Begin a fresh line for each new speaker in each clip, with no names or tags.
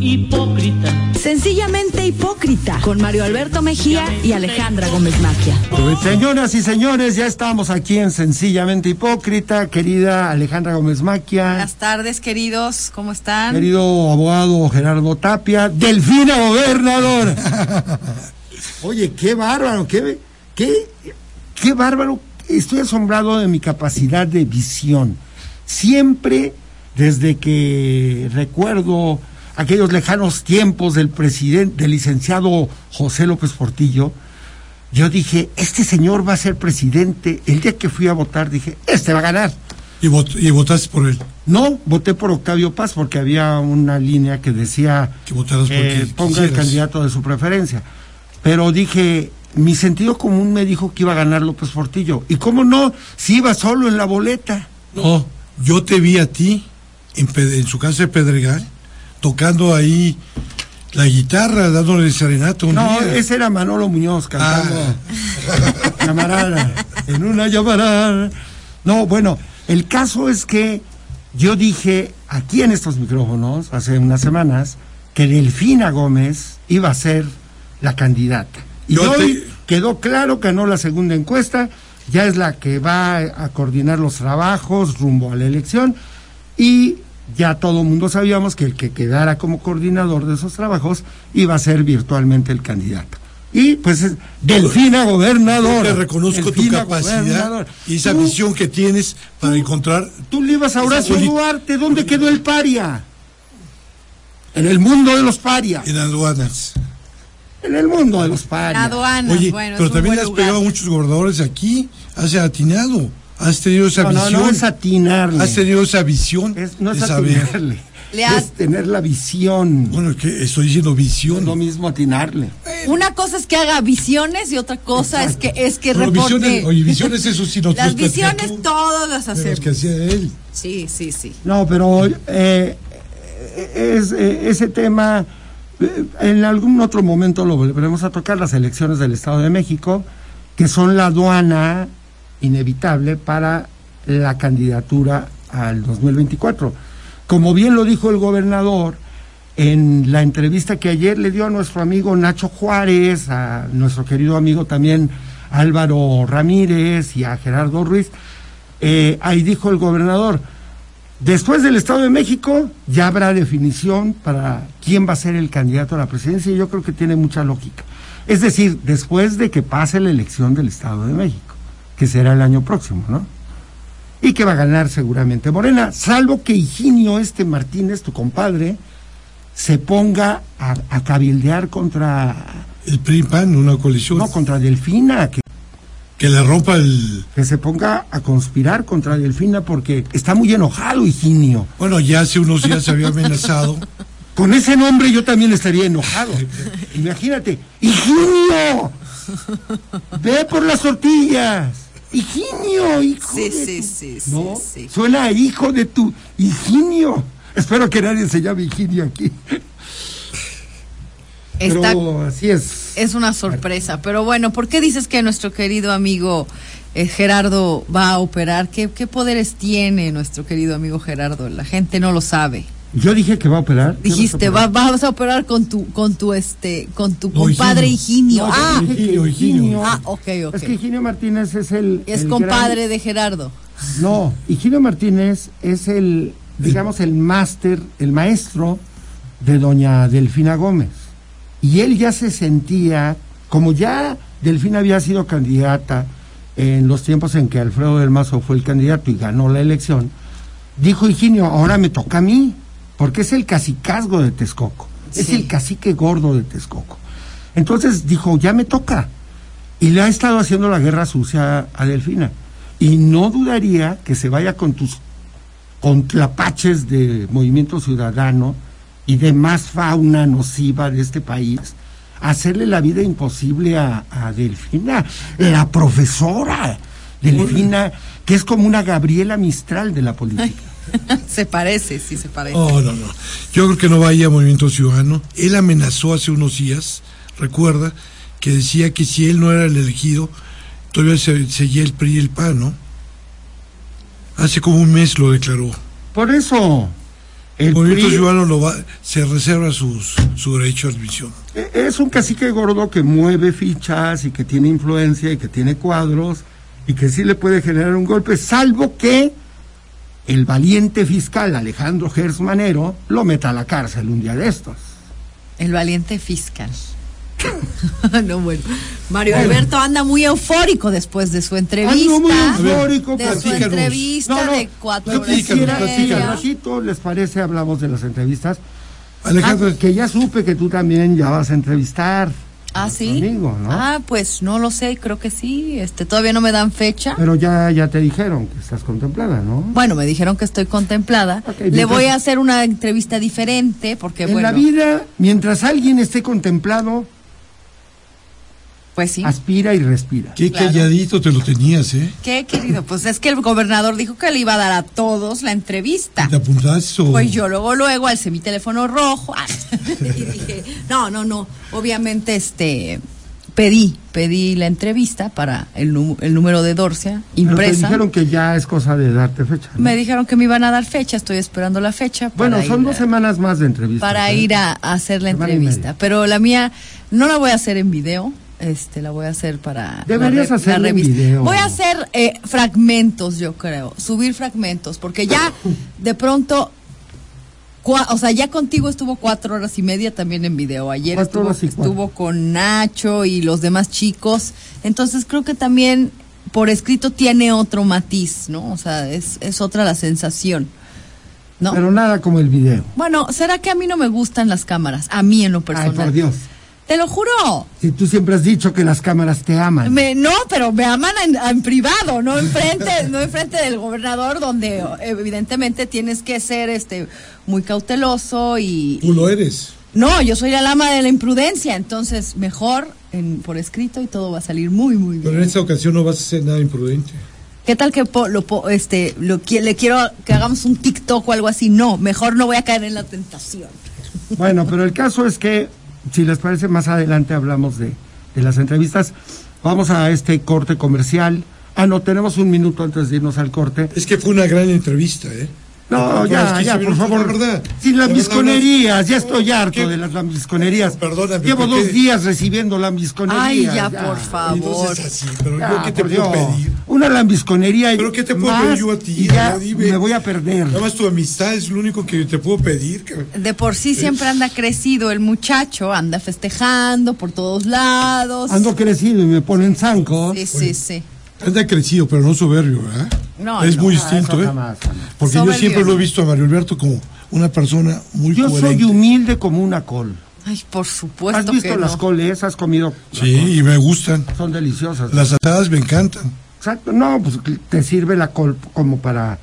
hipócrita.
Sencillamente hipócrita. Con Mario Alberto Mejía y Alejandra Gómez Maquia.
Señoras y señores, ya estamos aquí en Sencillamente Hipócrita. Querida Alejandra Gómez Maquia.
Buenas tardes, queridos. ¿Cómo están?
Querido abogado Gerardo Tapia. Delfina Gobernador. Oye, qué bárbaro, qué, qué, qué bárbaro. Estoy asombrado de mi capacidad de visión. Siempre, desde que recuerdo aquellos lejanos tiempos del presidente, del licenciado José López Portillo, yo dije, este señor va a ser presidente. El día que fui a votar dije, este va a ganar.
¿Y, y votaste por él?
No, voté por Octavio Paz porque había una línea que decía
que votaras
eh, ponga el candidato de su preferencia. Pero dije, mi sentido común me dijo que iba a ganar López Portillo. ¿Y cómo no? Si iba solo en la boleta.
No, yo te vi a ti en, en su casa de Pedregal tocando ahí la guitarra, dándole serenata un
No, ese era Manolo Muñoz cantando.
Ah.
Camarada, en una llamarada. No, bueno, el caso es que yo dije aquí en estos micrófonos hace unas semanas que Delfina Gómez iba a ser la candidata. Y
Yo
hoy
te-
quedó claro que ganó la segunda encuesta, ya es la que va a coordinar los trabajos rumbo a la elección y ya todo el mundo sabíamos que el que quedara como coordinador de esos trabajos iba a ser virtualmente el candidato. Y pues es Delfina
te reconozco tu capacidad y esa
Tú-
visión que tienes para encontrar.
Tú le ibas a Horacio Duarte, ¿dónde quedó el paria? En el mundo de los parias.
En aduanas.
En el mundo de los parias.
Aduanas,
Oye,
bueno,
pero también has
lugar.
pegado a muchos gobernadores aquí. Has atinado. Has tenido esa
No, no,
visión.
no es atinarle.
Has tenido esa visión
Es- no es
de
atinarle.
Le has-
Es tener la visión.
Bueno, es que estoy diciendo
No
visión.
es lo mismo atinarle.
Una cosa es que haga visiones y otra cosa es que es que
Pero
reporte.
visiones, oye, visiones, eso sí, no
Las visiones todas las hacemos.
que hacía él.
Sí, sí, sí.
No, pero eh, es, eh, ese tema, eh, en algún otro momento lo volveremos a tocar, las elecciones del Estado de México, que son la aduana inevitable para la candidatura al 2024. Como bien lo dijo el gobernador en la entrevista que ayer le dio a nuestro amigo Nacho Juárez, a nuestro querido amigo también Álvaro Ramírez y a Gerardo Ruiz, eh, ahí dijo el gobernador, Después del Estado de México ya habrá definición para quién va a ser el candidato a la presidencia y yo creo que tiene mucha lógica. Es decir, después de que pase la elección del Estado de México, que será el año próximo, ¿no? Y que va a ganar seguramente Morena, salvo que Higinio este Martínez, tu compadre, se ponga a, a cabildear contra,
El PRI PAN, una coalición.
no, contra Delfina, que
Que le rompa el.
que se ponga a conspirar contra Delfina porque está muy enojado Higinio.
Bueno, ya hace unos días se había amenazado.
Con ese nombre yo también estaría enojado. Imagínate, Higinio, ve por las tortillas. Higinio, hijo
Sí,
de
sí,
tu-
sí,
No,
sí.
suena a hijo de tu Higinio. Espero que nadie se llame Higinio aquí.
Está,
Pero así es.
es una sorpresa. Pero bueno, ¿por qué dices que nuestro querido amigo eh, Gerardo va a operar? ¿Qué, ¿Qué poderes tiene nuestro querido amigo Gerardo? La gente no lo sabe.
Yo dije que va a operar. ¿Qué
Dijiste,
vas a
va-
operar?
vas a operar con tu, con tu este, con tu compadre Higinio.
No,
ah,
Higinio, Higinio.
ah, ok, ok.
Es que Higinio Martínez es el.
es
el
compadre
gran-
de Gerardo.
No, Higinio Martínez es el, digamos, el máster, el maestro de doña Delfina Gómez. Y él ya se sentía, como ya Delfina había sido candidata en los tiempos en que Alfredo del Mazo fue el candidato y ganó la elección, dijo Higinio, ahora me toca a mí, porque es el cacicazgo de Texcoco, es el cacique gordo de Texcoco. Entonces dijo, ya me toca. Y le ha estado haciendo la guerra sucia a Delfina. Y no dudaría que se vaya con tus con tlapaches de movimiento ciudadano y demás fauna nociva de este país, a hacerle la vida imposible a, a Delfina, la profesora Delfina, que es como una Gabriela Mistral de la política.
se parece, sí se parece.
Oh, no, no. Yo creo que no vaya a Movimiento Ciudadano. Él amenazó hace unos días, recuerda, que decía que si él no era el elegido, todavía se, seguía el PRI y el PAN, ¿no? Hace como un mes lo declaró.
Por eso,
El Movimiento
PRI
Ciudadano lo va, se reserva sus, su derecho a admisión.
eh, es un cacique gordo que mueve fichas y que tiene influencia y que tiene cuadros y que sí le puede generar un golpe, salvo que el valiente fiscal Alejandro Gersmanero lo meta a la cárcel un día de estos.
El valiente fiscal. no, bueno. Mario Alberto anda muy eufórico después de su entrevista.
Ando muy eufórico,
de su entrevista de cuatro horas
quisiera, ratito, ¿les parece? Hablamos de las entrevistas.
Alejandro,
Ah, que ya supe que tú también ya vas a entrevistar.
Ah, sí.
Domingo, ¿no?
Ah, pues no lo sé, creo que sí. Este, todavía no me dan fecha.
Pero ya, ya te dijeron que estás contemplada, ¿no?
Bueno, me dijeron que estoy contemplada.
Ok,
Le
mientras-
voy a hacer una entrevista diferente porque,
en
bueno,
la vida, mientras alguien esté contemplado,
pues sí.
aspira y respira.
qué
claro.
calladito te lo tenías, ¿eh?
¿Qué, querido? Pues es que el gobernador dijo que le iba a dar a todos la entrevista.
¿Te apuntaste o...?
Pues yo luego, luego alcé mi teléfono rojo ah, y dije, no, no, no, obviamente este, pedí, pedí la entrevista para el, el número de Dorcia
Pero te
impresa.
dijeron que ya es cosa de darte fecha. ¿no?
Me dijeron que me iban a dar fecha, estoy esperando la fecha.
Bueno, son dos
a-
semanas más de entrevistas.
Para
¿eh?
ir a, a hacer la
Semana
entrevista. Pero la mía no la voy a hacer en video. Este, la voy a hacer para
Deberías
la,
hacerla en
revista.
video.
Voy a hacer eh, fragmentos, yo creo, subir fragmentos, porque ya de pronto, cua- o sea, ya contigo estuvo cuatro horas y media también en video. Ayer estuvo, con Nacho y los demás chicos. Entonces creo que también por escrito tiene otro matiz, ¿no? O sea, es, es otra la sensación. ¿No?
Pero nada como el video.
Bueno, ¿será que a mí no me gustan las cámaras? A mí en lo
Ay,
personal.
por Dios.
Te lo juro.
Si tú siempre has dicho que las cámaras te aman.
Me- no, pero me aman en, en privado, no enfrente, no enfrente del gobernador, donde evidentemente tienes que ser este muy cauteloso y.
Tú lo eres.
No, yo soy la lama de la imprudencia, entonces mejor en, por escrito y todo va a salir muy, muy
Pero en
bien.
esta ocasión no vas a hacer nada imprudente.
¿Qué tal que po- lo, po- este, lo, le quiero que hagamos un TikTok o algo así? No, mejor no voy a caer en la tentación.
Bueno, pero el caso es que, si les parece, más adelante hablamos de, de las entrevistas. Vamos a este corte comercial. Ah, no, tenemos un minuto antes de irnos al corte.
Es que fue una gran entrevista, ¿eh?
No,
Fueron
ya,
los 15
ya, por favor.
la verdad.
Sin
La
lambisconerías, ya estoy harto
¿qué?
de las lambisconerías.
Perdóname,
Llevo
¿por
dos días recibiendo lambisconerías.
Ay, ya, por favor.
Entonces así, pero
Ya,
yo qué te puedo
Dios.
pedir.
Una lambisconería. y
¿Pero qué te puedo
más,
pedir yo a ti?
y ya
dime.
me voy a perder.
Nada más tu amistad es lo único que te puedo pedir.
De por sí siempre anda crecido el muchacho, anda festejando por todos lados.
Ando crecido y me ponen zancos.
Sí, sí, sí.
Anda crecido, pero no soberbio, ¿verdad?
No,
es
no.
muy distinto, ¿eh?
jamás, jamás.
Porque yo siempre lo he
no.
visto a Mario Alberto como una persona muy
Yo
coherente.
soy humilde como una col.
Ay, por supuesto
¿Has visto
que
las
no.
coles? ¿Has comido?
Sí, y me gustan.
Son deliciosas.
Las asadas me encantan.
Exacto. No, pues te sirve la col como para...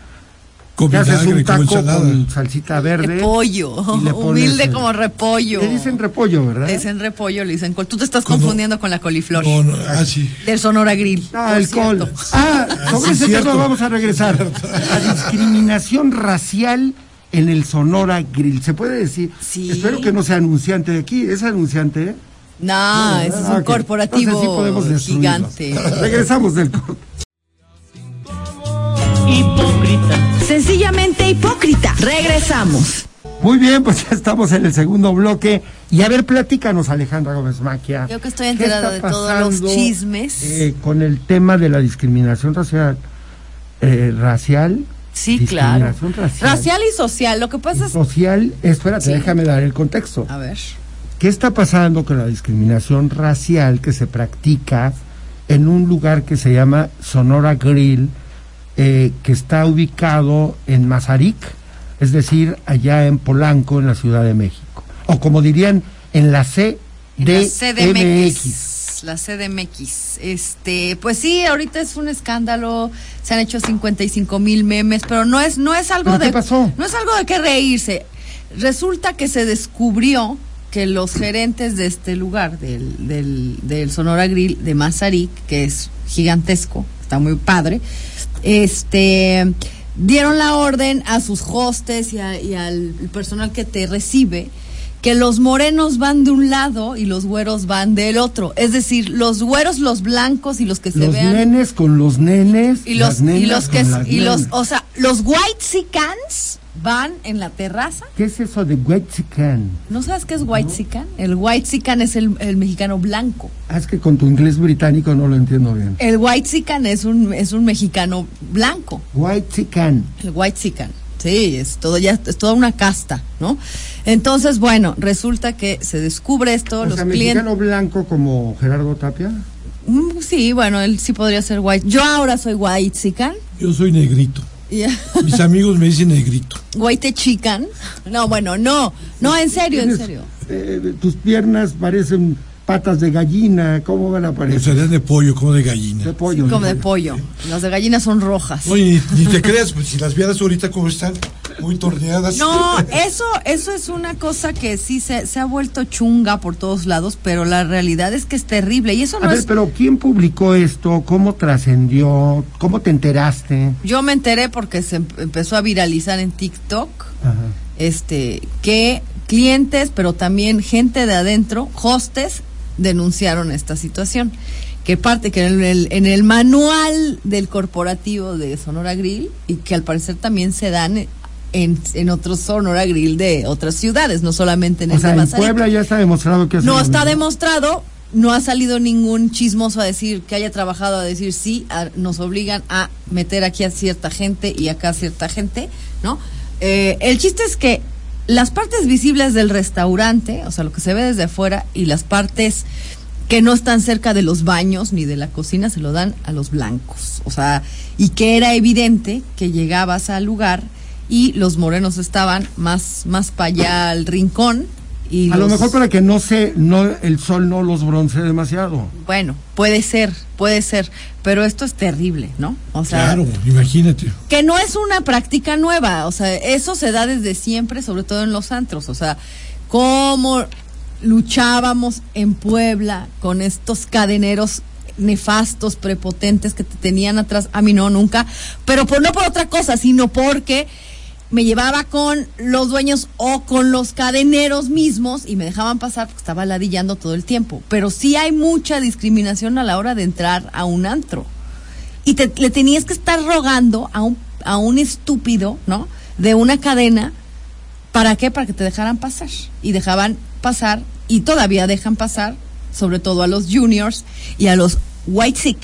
Con
Te haces un taco con salsita verde.
Repollo,
y le pones,
humilde
eh,
como repollo.
Le dicen repollo, ¿verdad?
Le dicen repollo, le dicen col. Tú te estás
¿Cómo?
confundiendo con la coliflor
No, no, ah, sí.
del Sonora Grill.
Ah, el col. Ah, sobre
sí,
ese
cierto.
tema vamos a regresar. La discriminación racial en el Sonora Grill. ¿Se puede decir?
Sí.
Espero que no sea anunciante de aquí. ¿Es anunciante?
No, ese es
Ah,
un
ok.
corporativo
Entonces sí podemos
gigante.
Regresamos del corte.
Sencillamente hipócrita. Regresamos.
Muy bien, pues ya estamos en el segundo bloque. Y a ver, platícanos, Alejandra Gómez Maquia.
Yo que estoy
¿Qué
enterada
está
de todos los
pasando,
chismes.
eh, con el tema de la discriminación racial. eh, racial.
Sí, claro.
discriminación Racial.
Racial y social. Lo que pasa es.
Social. Espérate,
Sí.
déjame dar el contexto.
A ver.
¿Qué está pasando con la discriminación racial que se practica en un lugar que se llama Sonora Grill, eh, que está ubicado en Mazarik, es decir, allá en Polanco, en la Ciudad de México? O como dirían, en la
la
CDMX.
La CDMX. Este, pues sí, ahorita es un escándalo. Se han hecho 55 mil memes, pero no es, no es algo
¿Pero
de.
qué pasó?
No es algo de qué reírse. Resulta que se descubrió que los gerentes de este lugar, del, del, del Sonora Grill de Mazarik, que es gigantesco, está muy padre, este dieron la orden a sus hostes y, a- y al personal que te recibe que los morenos van de un lado y los güeros van del otro. Es decir, los güeros, los blancos y los que se
Los
vean.
nenes con los nenes.
y los,
las
y
nenas
los que,
con las
y los,
nenas.
o sea, los white van en la terraza.
¿Qué es eso de Wexican?
¿No sabes qué es white El white es el, el mexicano blanco.
Ah, es que con tu inglés británico no lo entiendo bien.
El white es un, es un mexicano blanco.
Wexican.
El white Sí, es todo ya es toda una casta, ¿no? Entonces, bueno, resulta que se descubre esto,
O
los
sea,
clientes
mexicano blanco como Gerardo Tapia.
Mm, sí, bueno, él sí podría ser white. Yo ahora soy white chican.
Yo soy negrito. Mis amigos me dicen negrito.
white chican. No, bueno, no, no, en serio, en serio.
eh, tus piernas parecen patas de gallina. ¿Cómo van a
O
parecer?
serían de pollo, como de gallina.
De pollo.
Como de pollo. Las de gallina son rojas.
Oye, ni, ni te creas, pues si las vieras ahorita como están, muy torneadas.
No, eso, eso es una cosa que sí se, se ha vuelto chunga por todos lados, pero la realidad es que es terrible. Y eso no
A ver,
es.
pero ¿quién publicó esto? ¿Cómo trascendió? ¿Cómo te enteraste?
Yo me enteré porque se em- empezó a viralizar en TikTok.
Ajá.
este que clientes, pero también gente de adentro, hostes, denunciaron esta situación. Que parte que en el, en el manual del corporativo de Sonora Grill y que al parecer también se dan en, en otros Sonora Grill de otras ciudades, no solamente en
O
el
sea,
de
en. Puebla ya está demostrado que es
No está demostrado, no ha salido ningún chismoso a decir que haya trabajado a decir sí, a- nos obligan a meter aquí a cierta gente y acá a cierta gente, ¿no? Eh, el chiste es que las partes visibles del restaurante, o sea, lo que se ve desde afuera y las partes que no están cerca de los baños ni de la cocina se lo dan a los blancos, o sea, y que era evidente que llegabas al lugar y los morenos estaban más más para allá al rincón y
A lo mejor para que no se, no, el sol no los bronce demasiado.
bueno, puede ser, puede ser, pero esto es terrible, ¿no? O sea,
Claro, imagínate.
que no es una práctica nueva, o sea, eso se da desde siempre, sobre todo en los antros, o sea, cómo luchábamos en Puebla con estos cadeneros nefastos, prepotentes que te tenían atrás, a mí no, nunca, pero por, no por otra cosa, sino porque me llevaba con los dueños o con los cadeneros mismos y me dejaban pasar porque estaba ladillando todo el tiempo. Pero sí hay mucha discriminación a la hora de entrar a un antro. Y te, le tenías que estar rogando a un, a un estúpido, ¿no? De una cadena. ¿Para qué? Para que te dejaran pasar. Y dejaban pasar, y todavía dejan pasar, sobre todo a los juniors y a los white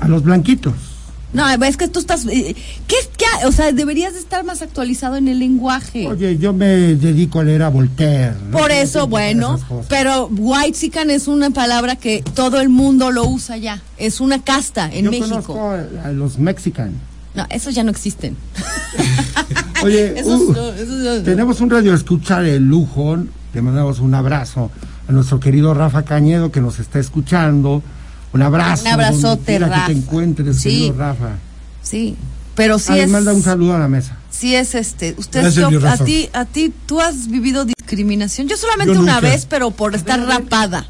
A los blanquitos.
No, es que tú estás. eh, ¿Qué es qué? O sea, deberías de estar más actualizado en el lenguaje.
Oye, yo me dedico a leer a Voltaire. ¿no?
Por eso, bueno, pero white es una palabra que todo el mundo lo usa ya. Es una casta en
yo
México.
conozco a, los mexicanos.
No, esos ya no existen.
Oye,
Esos
uh,
no, esos no.
tenemos un radio escuchar el lujo. Le mandamos un abrazo a nuestro querido Rafa Cañedo que nos está escuchando. Un abrazo.
Un abrazote, Rafa.
que te encuentres,
Sí.
querido Rafa.
Sí, pero sí
le
es.
manda un saludo a la mesa.
Sí es este. Usted,
Gracias,
a ti, a ti, tú has vivido discriminación. Yo solamente
Yo
una vez, pero por estar rapada.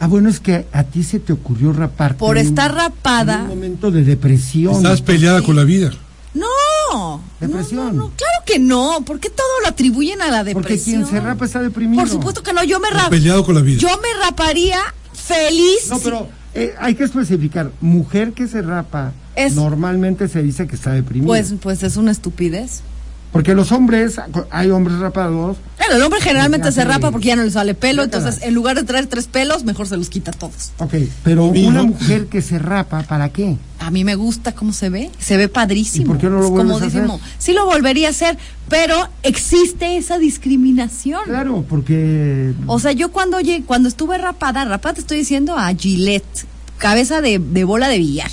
Ah, bueno, es que a ti se te ocurrió raparte.
Por
un-
estar rapada.
En un momento de depresión.
Estás peleada con la vida.
No.
Depresión.
No, no, no, claro que no. ¿Por qué todo lo atribuyen a la depresión?
Porque quien se rapa está deprimido.
Por supuesto que no. Yo me
Estás
rap-
peleado con la vida.
Yo me raparía feliz.
No, pero eh, hay que especificar. Mujer que se rapa
Es-
normalmente se dice que está deprimida.
Pues, pues es una estupidez.
Porque los hombres, hay hombres rapados.
Bueno, el hombre generalmente se rapa porque ya no le sale pelo, entonces en lugar de traer tres pelos, mejor se los quita todos.
Ok, pero una mujer que se rapa, ¿para qué?
A mí me gusta cómo se ve, se ve padrísimo.
¿Y por qué no lo
es
vuelves a hacer?
Sí lo volvería a hacer, pero existe esa discriminación.
Claro, porque.
O sea, yo cuando llegué, cuando estuve rapada, rapada te estoy diciendo a Gillette, cabeza de, de bola de billar.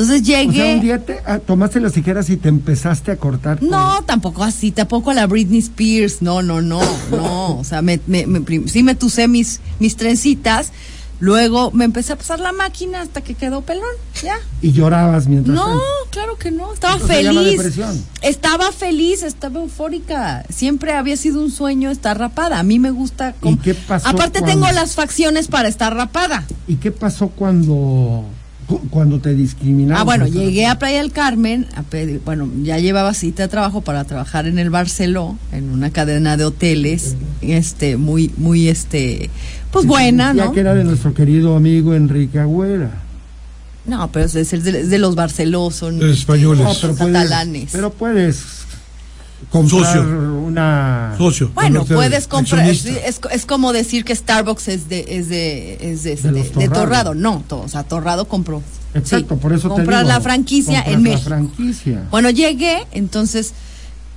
Entonces
o sea,
llegué.
un día te, ah, tomaste las tijeras y te empezaste a cortar. con-
No, tampoco así, tampoco a la Britney Spears, no, no, no, no, o sea, me, me- me prim- sí me tucé mis, mis trencitas, luego me empecé a pasar la máquina hasta que quedó pelón, ya.
Y llorabas mientras.
No,
tanto.
claro que no, estaba feliz. Estaba feliz, estaba eufórica. Siempre había sido un sueño estar rapada. A mí me gusta. com-
qué pasó
Aparte
cuando-
tengo las facciones para estar rapada.
¿Y qué pasó cuando, cu- cuando te discriminaron.
Ah, bueno, llegué a Playa del Carmen, a pedir- bueno, ya llevaba cita de trabajo para trabajar en el Barceló, en una cadena de hoteles, este, muy, muy, este, pues buena,
Ya
¿no?
que era de nuestro querido amigo Enrique Agüera.
No, pero es, es de, es de los Barceló, son
Los españoles.
No, pero puedes,
catalanes.
pero puedes comprar
Socio.
una...
Socio.
Bueno, puedes comprar, es, es como decir que Starbucks es de, es de, es de,
Torrado.
No, to- o sea, Torrado compró.
Exacto,
sí,
por eso te
comprar
digo,
la franquicia en
la
México.
franquicia.
Bueno, llegué, entonces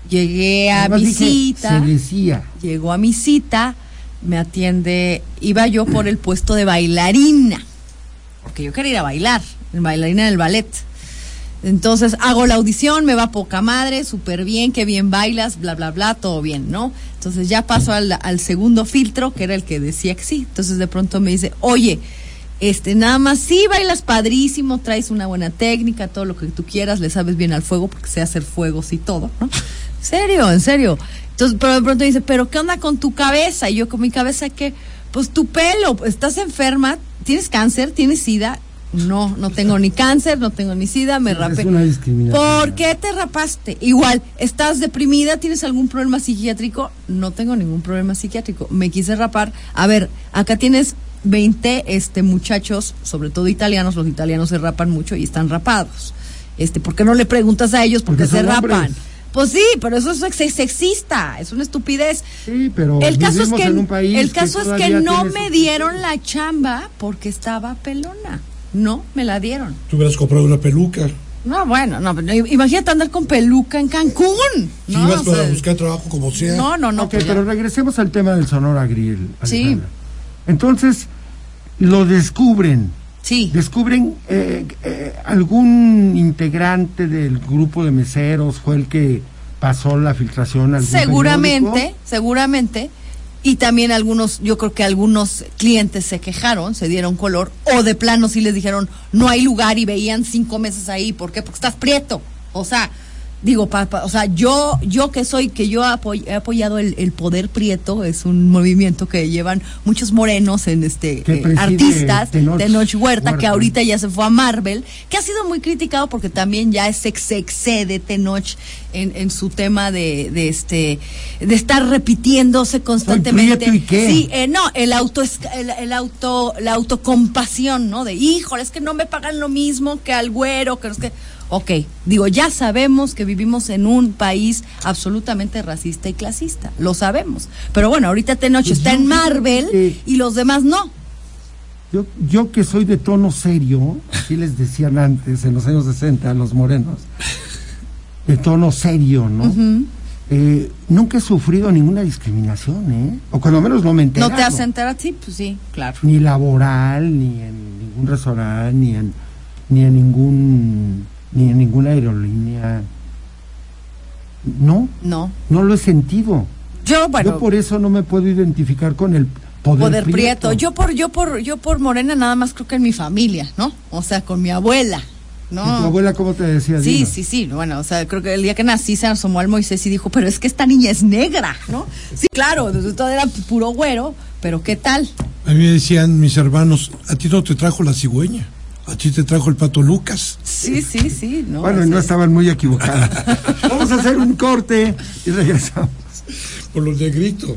llegué a
Además
mi
dije,
cita.
Se decía.
Llegó a mi cita, me atiende, iba yo por el puesto de bailarina, porque yo quería ir a bailar, bailarina del ballet. Entonces hago la audición, me va poca madre, súper bien, qué bien bailas, bla, bla, bla, todo bien, ¿no? Entonces ya paso al, al segundo filtro, que era el que decía que sí. Entonces de pronto me dice, oye, este, nada más, sí bailas padrísimo, traes una buena técnica, todo lo que tú quieras, le sabes bien al fuego, porque sé hacer fuegos y todo, ¿no? En serio, en serio. Entonces, pero de pronto dice, pero ¿qué onda con tu cabeza? Y yo con mi cabeza, que Pues tu pelo, estás enferma, tienes cáncer, tienes sida. No, no tengo ni cáncer, no tengo ni sida, me
Es
rapé.
una discriminación.
¿Por qué te rapaste? Igual, ¿estás deprimida? ¿Tienes algún problema psiquiátrico? No tengo ningún problema psiquiátrico. Me quise rapar. A ver, acá tienes 20 este, muchachos, sobre todo italianos. Los italianos se rapan mucho y están rapados. Este, ¿Por qué no le preguntas a ellos por qué se rapan?
hombres.
Pues sí, pero eso es sex- sexista, es una estupidez.
Sí, pero
El caso es que,
en un país
el
que
caso es que no me dieron la chamba porque estaba pelona. No me la dieron.
Tú hubieras comprado una peluca.
No, bueno, no, pero imagínate andar con peluca en Cancún.
Si
no,
ibas
o
para
sea,
buscar trabajo como sea.
no, no, no.
ok,
pues
pero regresemos al tema del Sonora Grill.
Sí.
Alejandra. Entonces, lo descubren.
Sí,
Descubren eh, eh, algún integrante del grupo de meseros fue el que pasó la filtración al
seguramente, seguramente. Y también algunos, yo creo que algunos clientes se quejaron, se dieron color, o de plano sí les dijeron, no hay lugar y veían cinco meses ahí. ¿Por qué? Porque estás prieto. O sea, digo, pa- pa- o sea, yo, yo que soy, que yo apoy- he apoyado el, el poder prieto, es un movimiento que llevan muchos morenos en este eh, artistas,
Tenoch
Tenoch Huerta, que ahorita ya se fue a Marvel, que ha sido muy criticado porque también ya se, se excede Tenoch en, en su tema de, de este de estar repitiéndose constantemente.
¿y qué?
Sí, eh, no, el auto el, el auto la autocompasión, ¿no? De, híjole, es que no me pagan lo mismo que al güero, que no es que Ok, digo, ya sabemos que vivimos en un país absolutamente racista y clasista, lo sabemos. Pero bueno, ahorita Tenoch
Pues
está en Marvel y los demás no.
Yo, yo que soy de tono serio, así les decían antes, en los años 60, los morenos, de tono serio, ¿no? Eh, nunca he sufrido ninguna discriminación, ¿eh? O cuando menos no me entero.
¿No te hacen enterar? Sí, pues sí, claro.
Ni laboral, ni en ningún restaurante, ni en, ni en ningún ni en ninguna aerolínea. No,
No.
no lo he sentido.
Yo, bueno,
Yo por eso no me puedo identificar con el poder,
poder prieto. Yo por, yo por, yo por Morena nada más creo que en mi familia, ¿no? O sea, con mi abuela,
¿Y
¿no?
tu abuela cómo te decía?
Sí, sí, sí. Bueno, o sea, creo que el día que nací se asomó al Moisés y dijo, pero es que esta niña es negra, ¿no? Sí, claro, todo era puro güero, pero ¿qué tal?
A mí me decían mis hermanos, a ti no te trajo la cigüeña, a ti te trajo el pato Lucas.
Sí, sí, sí. ¿no?
Bueno, no estaban muy equivocadas. Vamos a hacer un corte y regresamos.
Por los negritos.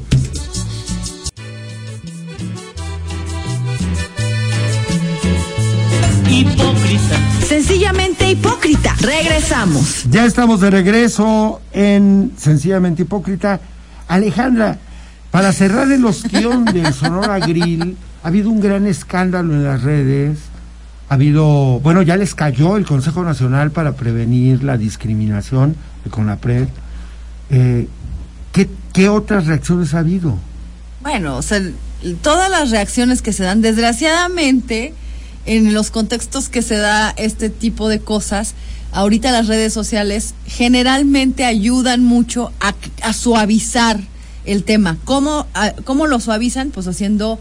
Hipócrita. Sencillamente hipócrita. Regresamos.
Ya estamos de regreso en Sencillamente Hipócrita. Alejandra, para cerrar el ostión del Sonora Grill, ha habido un gran escándalo en las redes. Ha habido, bueno, ya les cayó el Consejo Nacional para Prevenir la Discriminación, el CONAPRED. Eh, ¿qué, ¿Qué otras reacciones ha habido?
Bueno, o sea, todas las reacciones que se dan, desgraciadamente, en los contextos que se da este tipo de cosas, ahorita las redes sociales generalmente ayudan mucho a, suavizar el tema. ¿Cómo, ¿Cómo lo suavizan? Pues haciendo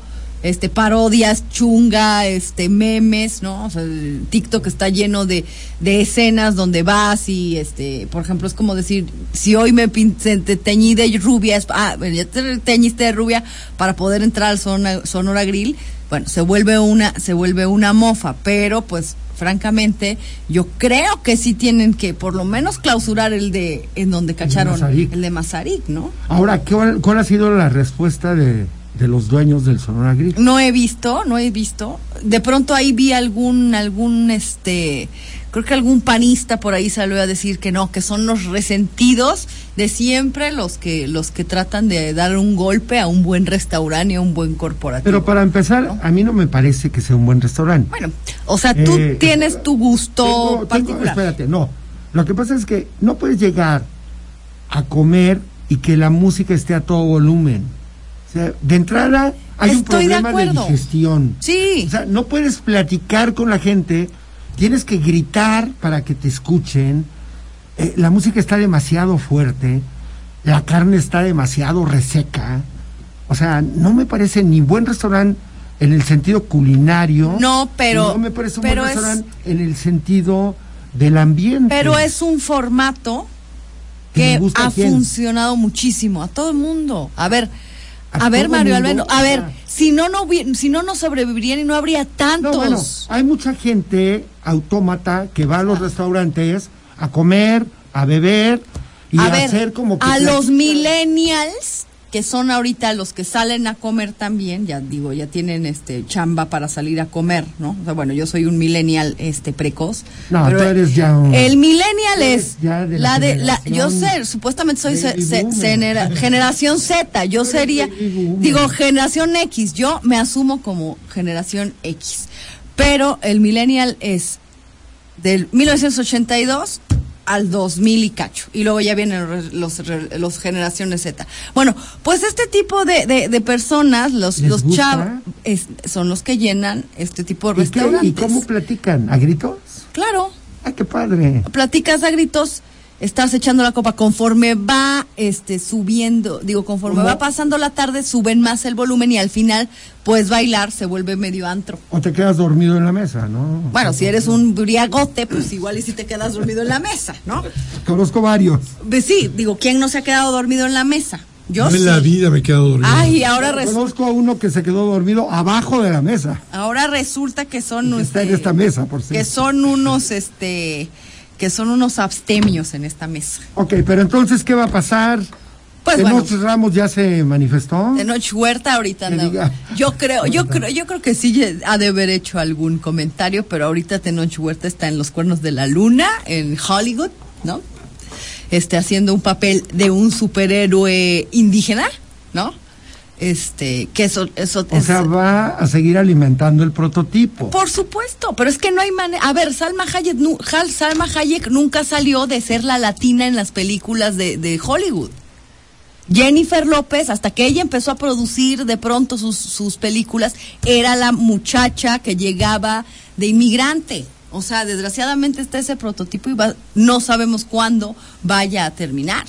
este parodias, chunga, este memes, ¿no? O sea, el TikTok está lleno de, de escenas donde vas y este, por ejemplo, es como decir, si hoy me te teñí de rubia, es, ah, ya te teñiste de rubia para poder entrar al Sonora, Sonora Grill, bueno, se vuelve una se vuelve una mofa, pero pues francamente, yo creo que sí tienen que por lo menos clausurar el de en donde cacharon
Mazarik.
el de Mazarik, ¿no?
Ahora, ¿qué- ¿cuál, cuál ha sido la respuesta de, de los dueños del Sonora Grill?
No he visto, no he visto. De pronto ahí vi algún, algún, este, creo que algún panista por ahí salió a decir que no, que son los resentidos de siempre los que, los que tratan de dar un golpe a un buen restaurante y a un buen corporativo.
Pero para empezar,
¿no?
a mí no me parece que sea un buen restaurante.
Bueno, o sea, tú
Eh,
tienes tu gusto
Tengo- tengo-
particular.
espérate, no. Lo que pasa es que no puedes llegar a comer y que la música esté a todo volumen. Sea, de entrada hay un
Estoy de
problema de,
acuerdo.
digestión.
Sí.
O sea, no puedes platicar con la gente, tienes que gritar para que te escuchen. Eh, la música está demasiado fuerte, la carne está demasiado reseca. O sea, no me parece ni buen restaurante en el sentido culinario.
No, pero-
No me parece un
pero
buen
es-
restaurante en el sentido del ambiente.
Pero es un formato
¿Que
que ha funcionado muchísimo a todo el mundo. A ver,
¿A
a, ver, Mario? Alberto, a ver, si no no si no no sobrevivirían y no habría
No,
tantos.
bueno, hay mucha gente autómata que va a los restaurantes a comer, a beber y a,
a ver,
hacer como que
a los millennials que son ahorita los que salen a comer también, ya digo, ya tienen este chamba para salir a comer, ¿no? O sea, bueno, yo soy un millennial este precoz.
No,
pero
tú eres ya un-
El millennial es
ya de la
la de la yo sé, supuestamente soy se-
baby
se-
boomer.
genera- generación Z, yo sería digo generación X, yo me asumo como generación X. Pero el millennial es del 1982 al 2000 y cacho. Y luego ya vienen los, los generaciones Z. Bueno, pues este tipo de, de, de personas, los,
¿Les
los chavos, son los que llenan este tipo de
¿Y, qué-
restaurantes.
¿Y cómo platican? ¿A gritos?
Claro,
¡Ay, qué padre!
platicas a gritos, estás echando la copa. Conforme va este subiendo, digo, conforme
¿Cómo?
va pasando la tarde, suben más el volumen y al final, pues bailar se vuelve medio antro.
O te quedas dormido en la mesa, ¿no?
Bueno, si eres un briagote, pues igual y si te quedas dormido en la mesa, ¿no?
Conozco varios.
Pues sí, digo, ¿quién no se ha quedado dormido en la mesa? Yo
No
sí.
en la vida me he quedado dormido.
Ay, ahora, resu-
Conozco a uno que se quedó dormido abajo de la mesa.
ahora resulta que son
Y que está en esta mesa, por
que
cierto.
son unos este que son unos abstemios en esta mesa.
Ok, pero entonces, ¿qué va a pasar?
Pues bueno,
Ramos ya se manifestó.
de Noche Huerta ahorita
diga.
Yo creo, yo creo, yo creo que sí ha de haber hecho algún comentario, pero ahorita Tenoch Huerta está en los cuernos de la luna, en Hollywood, ¿no? Este, haciendo un papel de un superhéroe indígena, ¿no? Este, que eso, eso
O sea, va a seguir alimentando el prototipo.
Por supuesto, pero es que no hay manera. A ver, Salma Hayek, nu- Salma Hayek nunca salió de ser la latina en las películas de, de Hollywood. Jennifer López, hasta que ella empezó a producir de pronto sus, sus películas, era la muchacha que llegaba de inmigrante. O sea, desgraciadamente está ese prototipo y va- no sabemos cuándo vaya a terminar.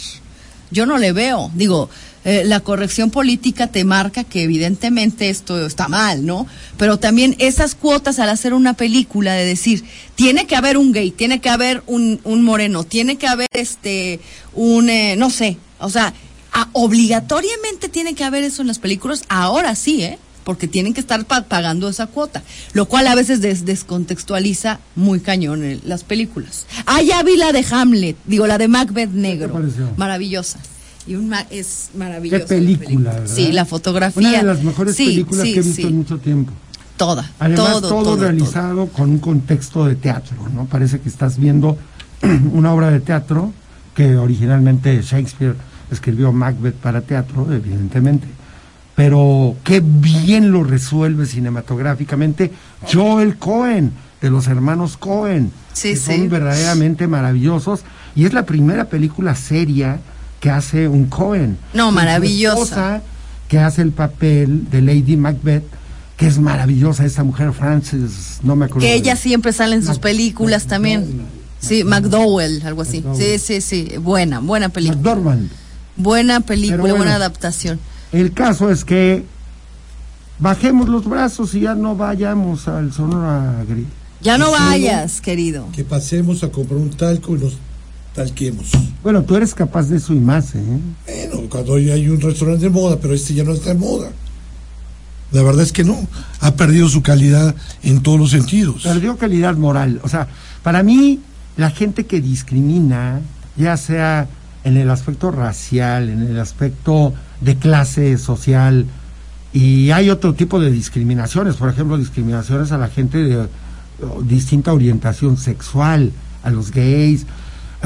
Yo no le veo. Digo, eh, la corrección política te marca que evidentemente esto está mal, ¿no? Pero también esas cuotas al hacer una película de decir, tiene que haber un gay, tiene que haber un, un moreno, tiene que haber este, un, eh, no sé, o sea, a- obligatoriamente tiene que haber eso en las películas, ahora sí, ¿eh? Porque tienen que estar pa- pagando esa cuota, lo cual a veces des- descontextualiza muy cañón eh, las películas. Ah, ya vi la de Hamlet, digo, la de Macbeth Negro. Maravillosa. Y un ma- es maravillosa.
Qué película, ¿verdad?
Sí, la fotografía.
Una de las mejores
Sí,
películas
sí,
que he visto
sí.
en mucho tiempo.
Toda.
Además,
todo,
todo,
todo,
realizado con un contexto de teatro, ¿no? Parece que estás viendo una obra de teatro que originalmente Shakespeare escribió Macbeth para teatro, evidentemente. Pero qué bien lo resuelve cinematográficamente Joel Cohen, de los hermanos Cohen.
Sí,
que
sí.
Son verdaderamente maravillosos. Y es la primera película seria que hace un Cohen.
No, maravillosa.
que hace el papel de Lady Macbeth, que es maravillosa esa mujer, Frances, no me acuerdo.
Que
de-
ella siempre sale en sus
Mac-
películas también.
McDowell.
Sí, McDowell, algo así.
McDowell.
Sí, sí, sí. Buena, buena película.
McDormand.
Buena película,
bueno.
buena adaptación.
El caso es que bajemos los brazos y ya no vayamos al Sonora Grill.
Ya no vayas, querido.
Que pasemos a comprar un talco y nos talquemos.
Bueno, tú eres capaz de eso y más, ¿eh?
Bueno, cuando ya hay un restaurante de moda, pero este ya no está de moda. La verdad es que no. Ha perdido su calidad en todos los sentidos.
Perdió calidad moral. O sea, para mí, la gente que discrimina, ya sea en el aspecto racial, en el aspecto de clase social, y hay otro tipo de discriminaciones, por ejemplo, discriminaciones a la gente de distinta orientación sexual, a los gays.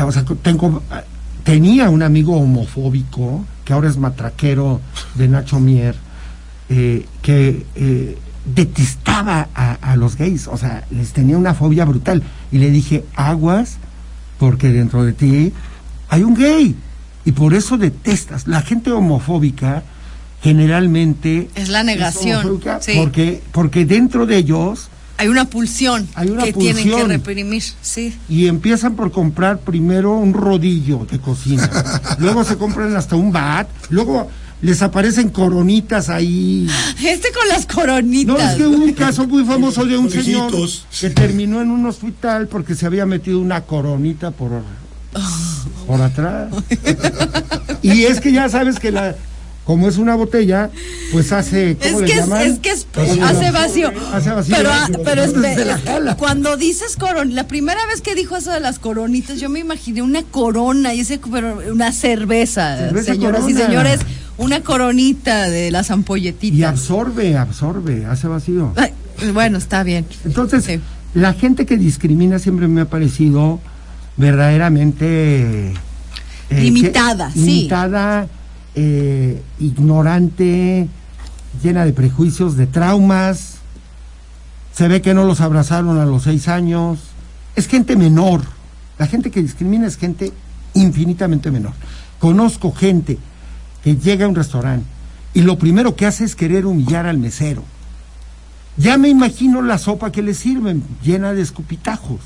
O sea, tengo, tenía un amigo homofóbico, que ahora es matraquero de Nacho Mier, eh, que eh, detestaba a, a los gays, o sea, les tenía una fobia brutal. Y le dije, aguas, porque dentro de ti hay un gay. Y por eso detestas. La gente homofóbica generalmente
Es la negación, sí.
porque, porque dentro de ellos
Hay una pulsión
Hay una
que tienen que reprimir, sí.
y empiezan por comprar primero un rodillo de cocina, luego se compran hasta un bat, luego les aparecen coronitas ahí.
Este con las
No,
coronitas.
es que hubo un caso muy famoso de un señor que terminó en un hospital porque se había metido una coronita por, por atrás. Y es que ya sabes que la como es una botella, pues hace ¿cómo
Es
le
que es,
llaman?
es que es-
Hace
hace
vacío.
Hace vacío.
Pero, ah, pero
la jala.
cuando dices corona, la primera vez que dijo eso de las coronitas, yo me imaginé una corona, y ese, pero una cerveza,
Cerveza
señoras y señores, una coronita de las
Y
ampolletitas.
absorbe, absorbe, hace vacío.
Ay, bueno, está bien.
Entonces,
Sí.
la gente que discrimina siempre me ha parecido verdaderamente... eh,
Limitada,
que-
sí.
Limitada, eh, ignorante, llena de prejuicios, de traumas. Se ve que no los abrazaron a los seis años. Es gente menor. La gente que discrimina es gente infinitamente menor. Conozco gente que llega a un restaurante y lo primero que hace es querer humillar al mesero. Ya me imagino la sopa que le sirven, llena de escupitajos.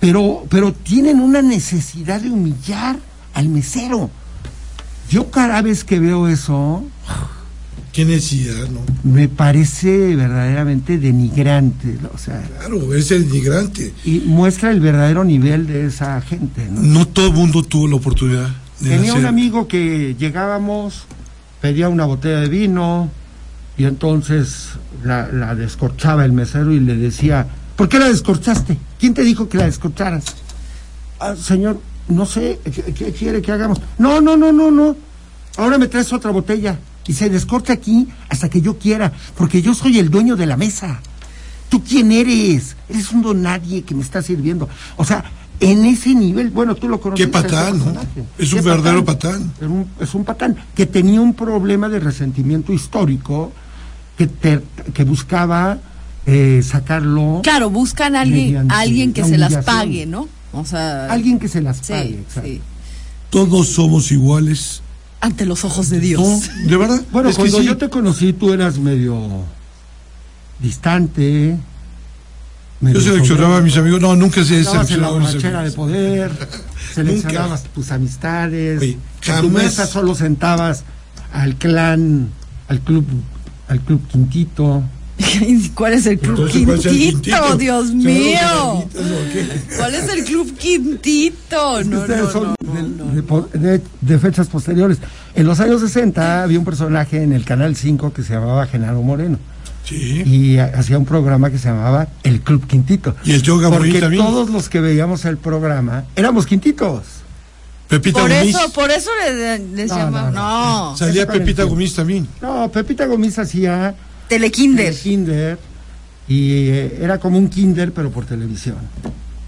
Pero, pero tienen una necesidad de humillar al mesero. Yo cada vez que veo eso,
Qué necesidad, ¿no?
me parece verdaderamente denigrante. O sea,
Claro, es el migrante.
y muestra el verdadero nivel de esa gente. ¿no?
No todo el mundo tuvo la oportunidad de
Tenía un amigo que llegábamos, pedía una botella de vino y entonces la, la descorchaba el mesero y le decía, ¿por qué la descorchaste? ¿Quién te dijo que la descorcharas? "Ah, señor, no sé, ¿qué, qué quiere que hagamos? No, no, no, no, no. Ahora me traes otra botella y se descorcha aquí hasta que yo quiera, porque yo soy el dueño de la mesa. ¿Tú quién eres? Eres un don nadie que me está sirviendo. O sea, en ese nivel, bueno, tú lo conoces.
Qué patán, ¿no? Es un verdadero patán.
Es un, es un patán que tenía un problema de resentimiento histórico que, te- que buscaba eh, sacarlo.
Claro, buscan a alguien, alguien que se las pague, ¿no? O sea,
Alguien que se las pague.
sí,
exacto.
sí.
Todos somos iguales.
Ante los ojos de Dios.
¿No? ¿De verdad?
Bueno,
Es
cuando
sí.
yo te conocí, tú eras medio distante. medio
Yo seleccionaba a mis amigos. No, nunca se
la
seleccionaba a mis
borrachera de poder, seleccionabas tus amistades,
Oye,
en tu
jamás-
mesa solo sentabas al clan, al club, al club Quintito.
¿Cuál es el club
Entonces, ¿cuál es el
Quintito? Dios
¿Se van
mío. ¿Cuál es el club Quintito? No, no,
son
no,
de,
no, no.
de po- de- de fechas posteriores. En los años 60 había un personaje en el Canal 5 que se llamaba Genaro Moreno
Sí.
y ha- hacía un programa que se llamaba El Club Quintito.
Y el Gamorín
Porque
también.
todos los que veíamos el programa éramos quintitos.
Pepita
Por
Gomis.
eso, por eso les, les
No,
llamamos.
no,
No,
Salía Pepita. Gomis también.
No, Pepita Gomis hacía
Telekinder.
el kinder y eh, era como un kinder pero por televisión.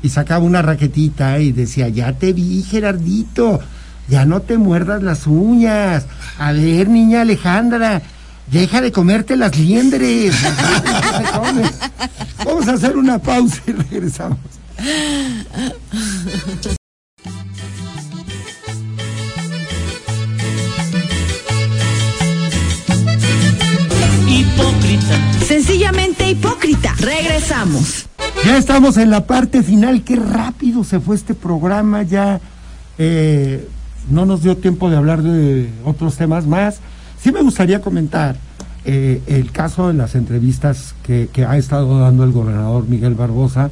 Y sacaba una raquetita y decía, ya te vi Gerardito, ya no te muerdas las uñas. A ver, niña Alejandra, deja de comerte las liendres. Vamos a hacer una pausa y regresamos.
Hipócrita. Sencillamente hipócrita. Regresamos.
Ya estamos en la parte final. Qué rápido se fue este programa. Ya eh, no nos dio tiempo de hablar de otros temas más. Sí me gustaría comentar eh, el caso de las entrevistas que, que ha estado dando el gobernador Miguel Barbosa,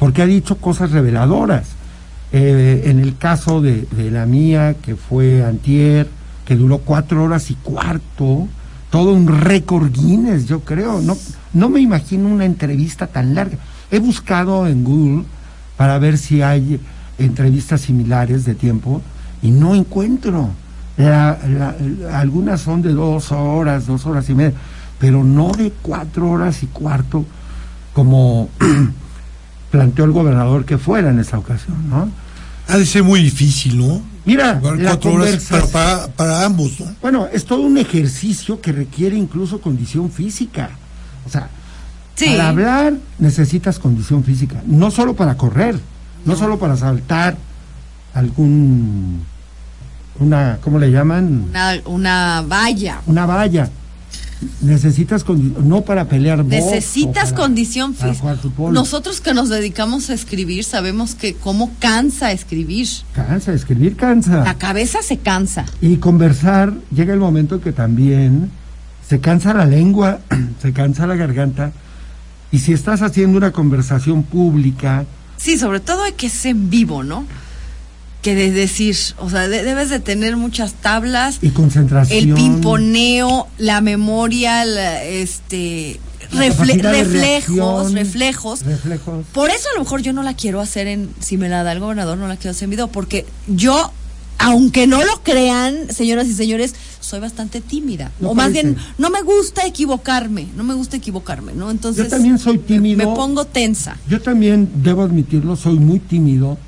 porque ha dicho cosas reveladoras. Eh, en el caso de, de la mía, que fue antier, que duró cuatro horas y cuarto, todo un récord Guinness, yo creo. No, no me imagino una entrevista tan larga. He buscado en Google para ver si hay entrevistas similares de tiempo y no encuentro. La- algunas son de dos horas, dos horas y media, pero no de cuatro horas y cuarto como planteó el gobernador que fuera en esa ocasión, ¿no?
Ha de ser muy difícil, ¿no?
Mira, la
cuatro horas
conversación-
para, para, para ambos, ¿no?
Bueno, es todo un ejercicio que requiere incluso condición física. O sea,
Sí.
para hablar necesitas condición física, no solo para correr, no, solo para saltar algún una ¿cómo le llaman?
Una, una valla.
Una valla. Necesitas no para pelear
Necesitas
para-
condición física. Nosotros que nos dedicamos a escribir sabemos que cómo cansa escribir.
Cansa, escribir cansa.
La cabeza se cansa.
Y conversar, llega el momento que también se cansa la lengua, se cansa la garganta. Y si estás haciendo una conversación pública,
Sí, sobre todo hay que ser en vivo, ¿no? Que de decir, o sea, de- debes de tener muchas tablas,
y concentración.
el pimponeo, la memoria, la- este, refle- reflejos,
reacción,
reflejos.
Reflejos.
Por eso a lo mejor yo no la quiero hacer en, si me la da el gobernador, no la quiero hacer en video, porque yo, aunque no lo crean, señoras y señores, soy bastante tímida.
No
o más
parece.
bien, no me gusta equivocarme, no me gusta equivocarme, ¿no? Entonces.
Yo también soy tímido.
Me, me pongo tensa.
Yo también, debo admitirlo, soy muy tímido,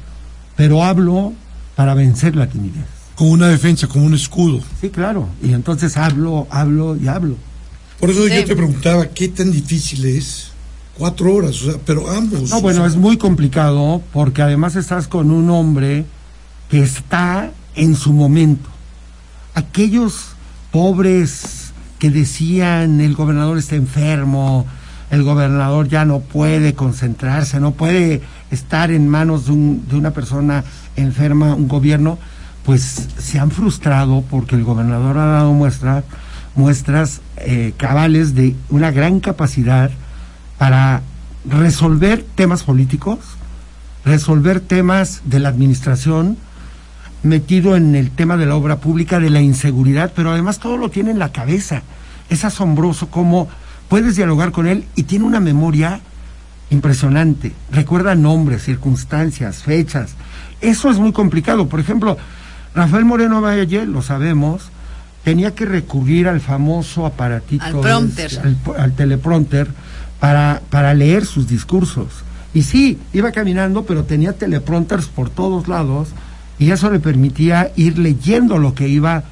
pero hablo para vencer la timidez.
Como una defensa, como un escudo.
Sí, claro. Y entonces hablo, hablo y hablo.
Por eso
Sí.
yo te preguntaba, ¿qué tan difícil es? Cuatro horas, o sea, pero ambos.
No, bueno,
sea,
es muy complicado porque además estás con un hombre que está en su momento. Aquellos pobres que decían el gobernador está enfermo, el gobernador ya no puede concentrarse, no puede estar en manos de, un- de una persona enferma, un gobierno, pues se han frustrado porque el gobernador ha dado muestra, muestras eh, cabales de una gran capacidad para resolver temas políticos, resolver temas de la administración, metido en el tema de la obra pública, de la inseguridad, pero además todo lo tiene en la cabeza. Es asombroso cómo puedes dialogar con él y tiene una memoria impresionante. Recuerda nombres, circunstancias, fechas. Eso es muy complicado. Por ejemplo, Rafael Moreno Valle, lo sabemos, tenía que recurrir al famoso aparatito,
Al prompter.
este, al, al teleprompter, para, para leer sus discursos. Y sí, iba caminando, pero tenía teleprompters por todos lados y eso le permitía ir leyendo lo que iba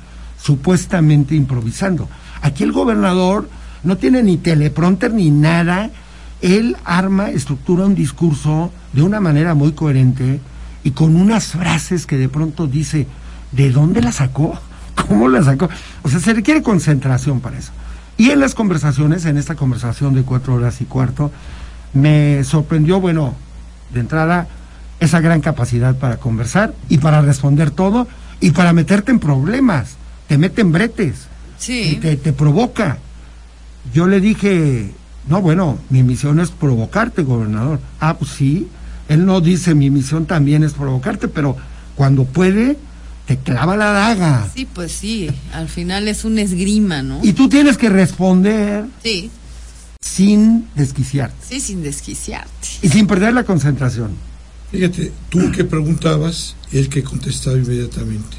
supuestamente improvisando. Aquí el gobernador no tiene ni teleprompter ni nada, él arma, estructura un discurso de una manera muy coherente y con unas frases que de pronto dice, ¿de dónde la sacó? ¿Cómo la sacó? O sea, se requiere concentración para eso. Y en las conversaciones, en esta conversación de cuatro horas y cuarto, me sorprendió, bueno, de entrada, esa gran capacidad para conversar y para responder todo y para meterte en problemas. Te mete en bretes y
Sí.
te, te provoca. Yo le dije, no, bueno, mi misión es provocarte, gobernador. Ah, pues sí, él no dice mi misión también es provocarte, pero cuando puede, te clava la daga.
Sí, pues sí. Al final es un esgrima, ¿no?
Y tú tienes que responder
Sí.
sin desquiciarte
Sí, sin desquiciarte.
y sin perder la concentración.
Fíjate, tú que preguntabas, él que contestaba inmediatamente.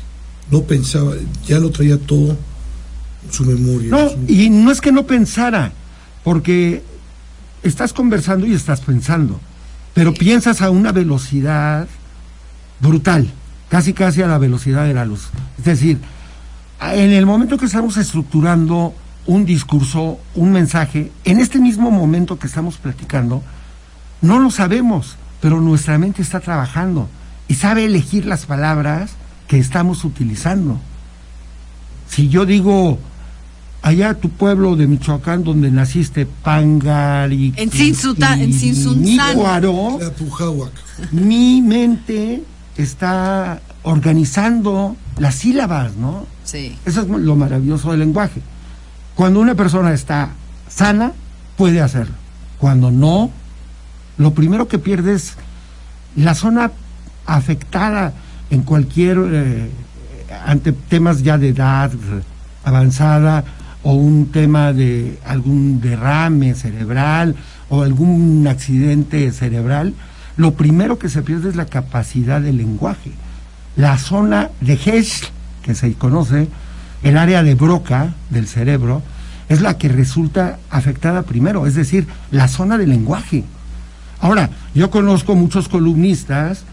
No pensaba, ya lo traía todo en su memoria.
No,
su-
y no es que no pensara, porque estás conversando y estás pensando, pero piensas a una velocidad brutal, casi casi a la velocidad de la luz. Es decir, en el momento que estamos estructurando un discurso, un mensaje, en este mismo momento que estamos platicando, no lo sabemos, pero nuestra mente está trabajando y sabe elegir las palabras que estamos utilizando. Si yo digo, allá tu pueblo de Michoacán donde naciste, Pangari,
En
Pujáhuac.
mi mente está organizando las sílabas, ¿no?
Sí.
Eso es lo maravilloso del lenguaje. Cuando una persona está sana, puede hacerlo. Cuando no, lo primero que pierde es la zona afectada en cualquier, eh, ante temas ya de edad avanzada o un tema de algún derrame cerebral o algún accidente cerebral, lo primero que se pierde es la capacidad del lenguaje. La zona de Hesch, que se conoce, el área de Broca del cerebro, es la que resulta afectada primero, es decir, la zona del lenguaje. Ahora, yo conozco muchos columnistas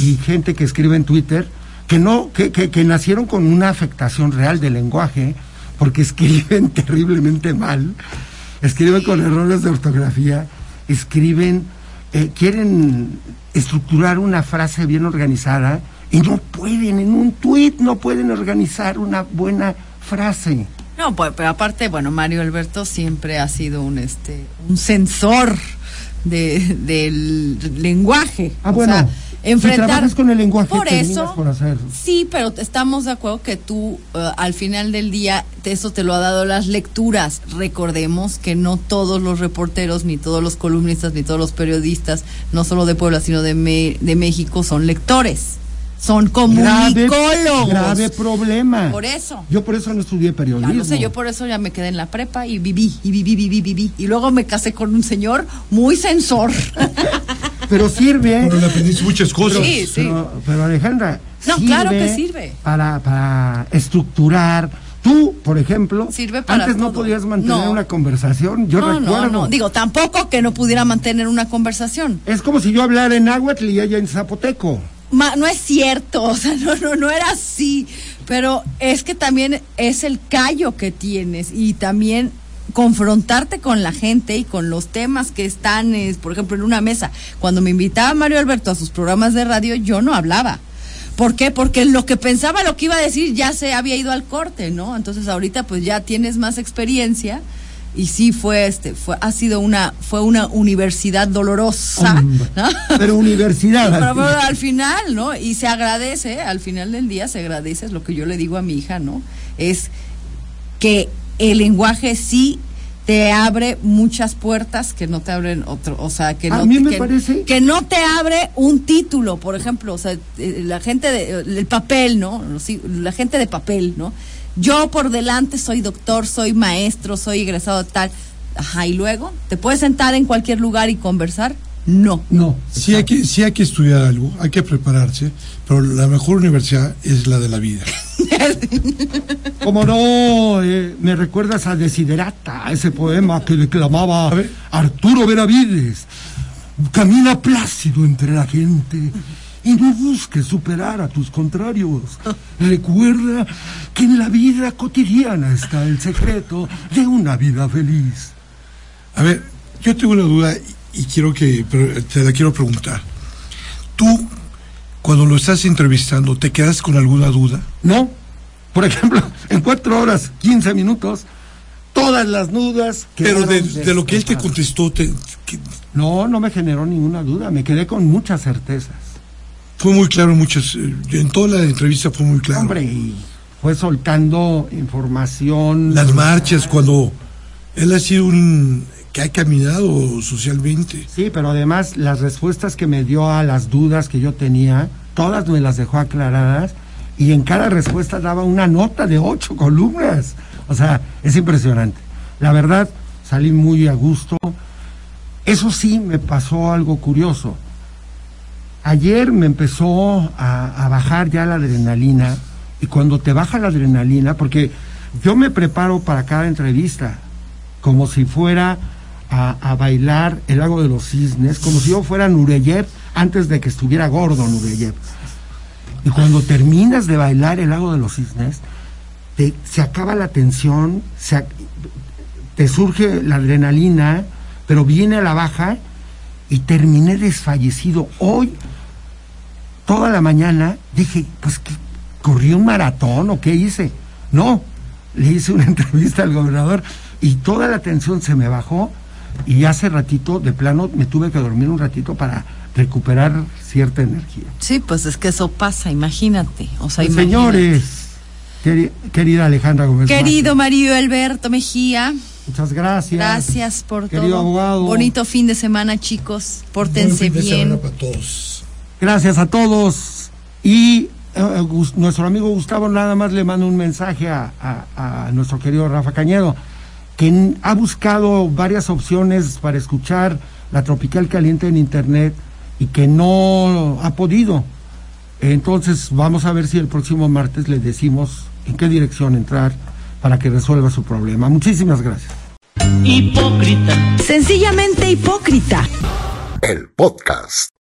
y gente que escribe en Twitter que no, que, que, que nacieron con una afectación real del lenguaje, porque escriben terriblemente mal, escriben con errores de ortografía, escriben, eh, quieren estructurar una frase bien organizada y no pueden, en un tuit no pueden organizar una buena frase.
No, pues, pero aparte, bueno, Mario Alberto siempre ha sido un este un sensor de, del lenguaje.
Ah, bueno,
sea,
si
enfrentar
trabajas con el lenguaje,
por eso
por
sí pero estamos de acuerdo que tú eh, al final del día eso te lo ha dado las lecturas. Recordemos que no todos los reporteros ni todos los columnistas ni todos los periodistas no solo de Puebla sino de, Me- de México son lectores son
Grave,
comunicólogos
grave problema.
por eso
Yo por eso no estudié
ya
periodismo.
no sé, yo por eso ya me quedé en la prepa y viví, y viví, viví, viví. Y luego me casé con un señor muy censor.
Pero sirve.
Bueno, le aprendiste muchas cosas.
Sí, sí.
Pero, pero, Alejandra.
No, claro que sirve.
Para, para estructurar. Tú, por ejemplo,
Sirve para
antes no
todo.
podías mantener
No.
una conversación. Yo
no,
recuerdo.
no, no. Digo, tampoco que no pudiera mantener una conversación.
Es como si yo hablara en náhuatl y ella en zapoteco.
Ma- no es cierto, o sea, no, no, no era así. Pero es que también es el callo que tienes y también confrontarte con la gente y con los temas que están, es, por ejemplo, en una mesa. Cuando me invitaba Mario Alberto a sus programas de radio, yo no hablaba. ¿Por qué? Porque lo que pensaba, lo que iba a decir, ya se había ido al corte, ¿no? Entonces ahorita pues ya tienes más experiencia y sí fue este, fue, ha sido una, fue una universidad dolorosa. ¿no?
Pero universidad.
Pero, pero al final, ¿no? Y se agradece, al final del día se agradece, es lo que yo le digo a mi hija, ¿no? Es que el lenguaje sí te abre muchas puertas que no te abren otro, o sea, que
A
no
mí
te-
me
que,
parece-
que no te abre un título, por ejemplo, o sea, eh, la gente de, el papel, ¿no? Sí, La gente de papel, ¿no? Yo por delante soy doctor, soy maestro, soy egresado de tal. Ajá, y luego, ¿te puedes sentar en cualquier lugar y conversar? No.
No.
Sí hay, que, sí hay que estudiar algo, hay que prepararse, pero la mejor universidad es la de la vida.
Como no, eh, me recuerdas a Desiderata, ese poema que declamaba. Arturo Benavides. Camina plácido entre la gente y no busques superar a tus contrarios. Recuerda que en la vida cotidiana está el secreto de una vida feliz.
A ver, yo tengo una duda y, quiero que, te la quiero preguntar. Tú, cuando lo estás entrevistando, ¿te quedas con alguna duda?
¿No? Por ejemplo, en cuatro horas, 15 minutos, todas las dudas.
Pero de, lo que él te contestó, te- que
No, no me generó ninguna duda, me quedé con muchas certezas.
Fue muy claro, muchas, eh, en toda la entrevista fue muy claro.
Hombre, y fue soltando información.
Las marchas, cuando él ha sido un que ha caminado socialmente.
Sí, pero además las respuestas que me dio a las dudas que yo tenía, todas me las dejó aclaradas y en cada respuesta daba una nota de ocho columnas. O sea, es impresionante. La verdad, salí muy a gusto. Eso sí, me pasó algo curioso. Ayer me empezó a, bajar ya la adrenalina y cuando te baja la adrenalina, porque yo me preparo para cada entrevista, como si fuera a, bailar el lago de los cisnes, como si yo fuera Nureyev antes de que estuviera gordo Nureyev. Y cuando terminas de bailar el lago de los cisnes, te- se acaba la tensión, se te surge la adrenalina, pero viene a la baja y terminé desfallecido. Hoy, toda la mañana, dije, pues, ¿qué? ¿corrí un maratón o qué hice? No, le hice una entrevista al gobernador y toda la tensión se me bajó y hace ratito, de plano, me tuve que dormir un ratito para recuperar cierta energía.
Sí, pues es que eso pasa, imagínate. O sea,
Pues,
imagínate.
señores, queri- querida Alejandra Gómez.
Querido Mario Alberto Mejía,
muchas gracias.
gracias por
Querido
todo.
abogado.
Bonito fin de semana, chicos. Pórtense
Buen fin de
bien.
semana para todos.
Gracias a todos y eh, Gus- nuestro amigo Gustavo nada más le manda un mensaje a, a- a nuestro querido Rafa Cañedo, que ha buscado varias opciones para escuchar la Tropical Caliente en Internet y que no ha podido. Entonces vamos a ver si el próximo martes le decimos en qué dirección entrar para que resuelva su problema. Muchísimas gracias.
Hipócrita.
Sencillamente hipócrita.
El podcast.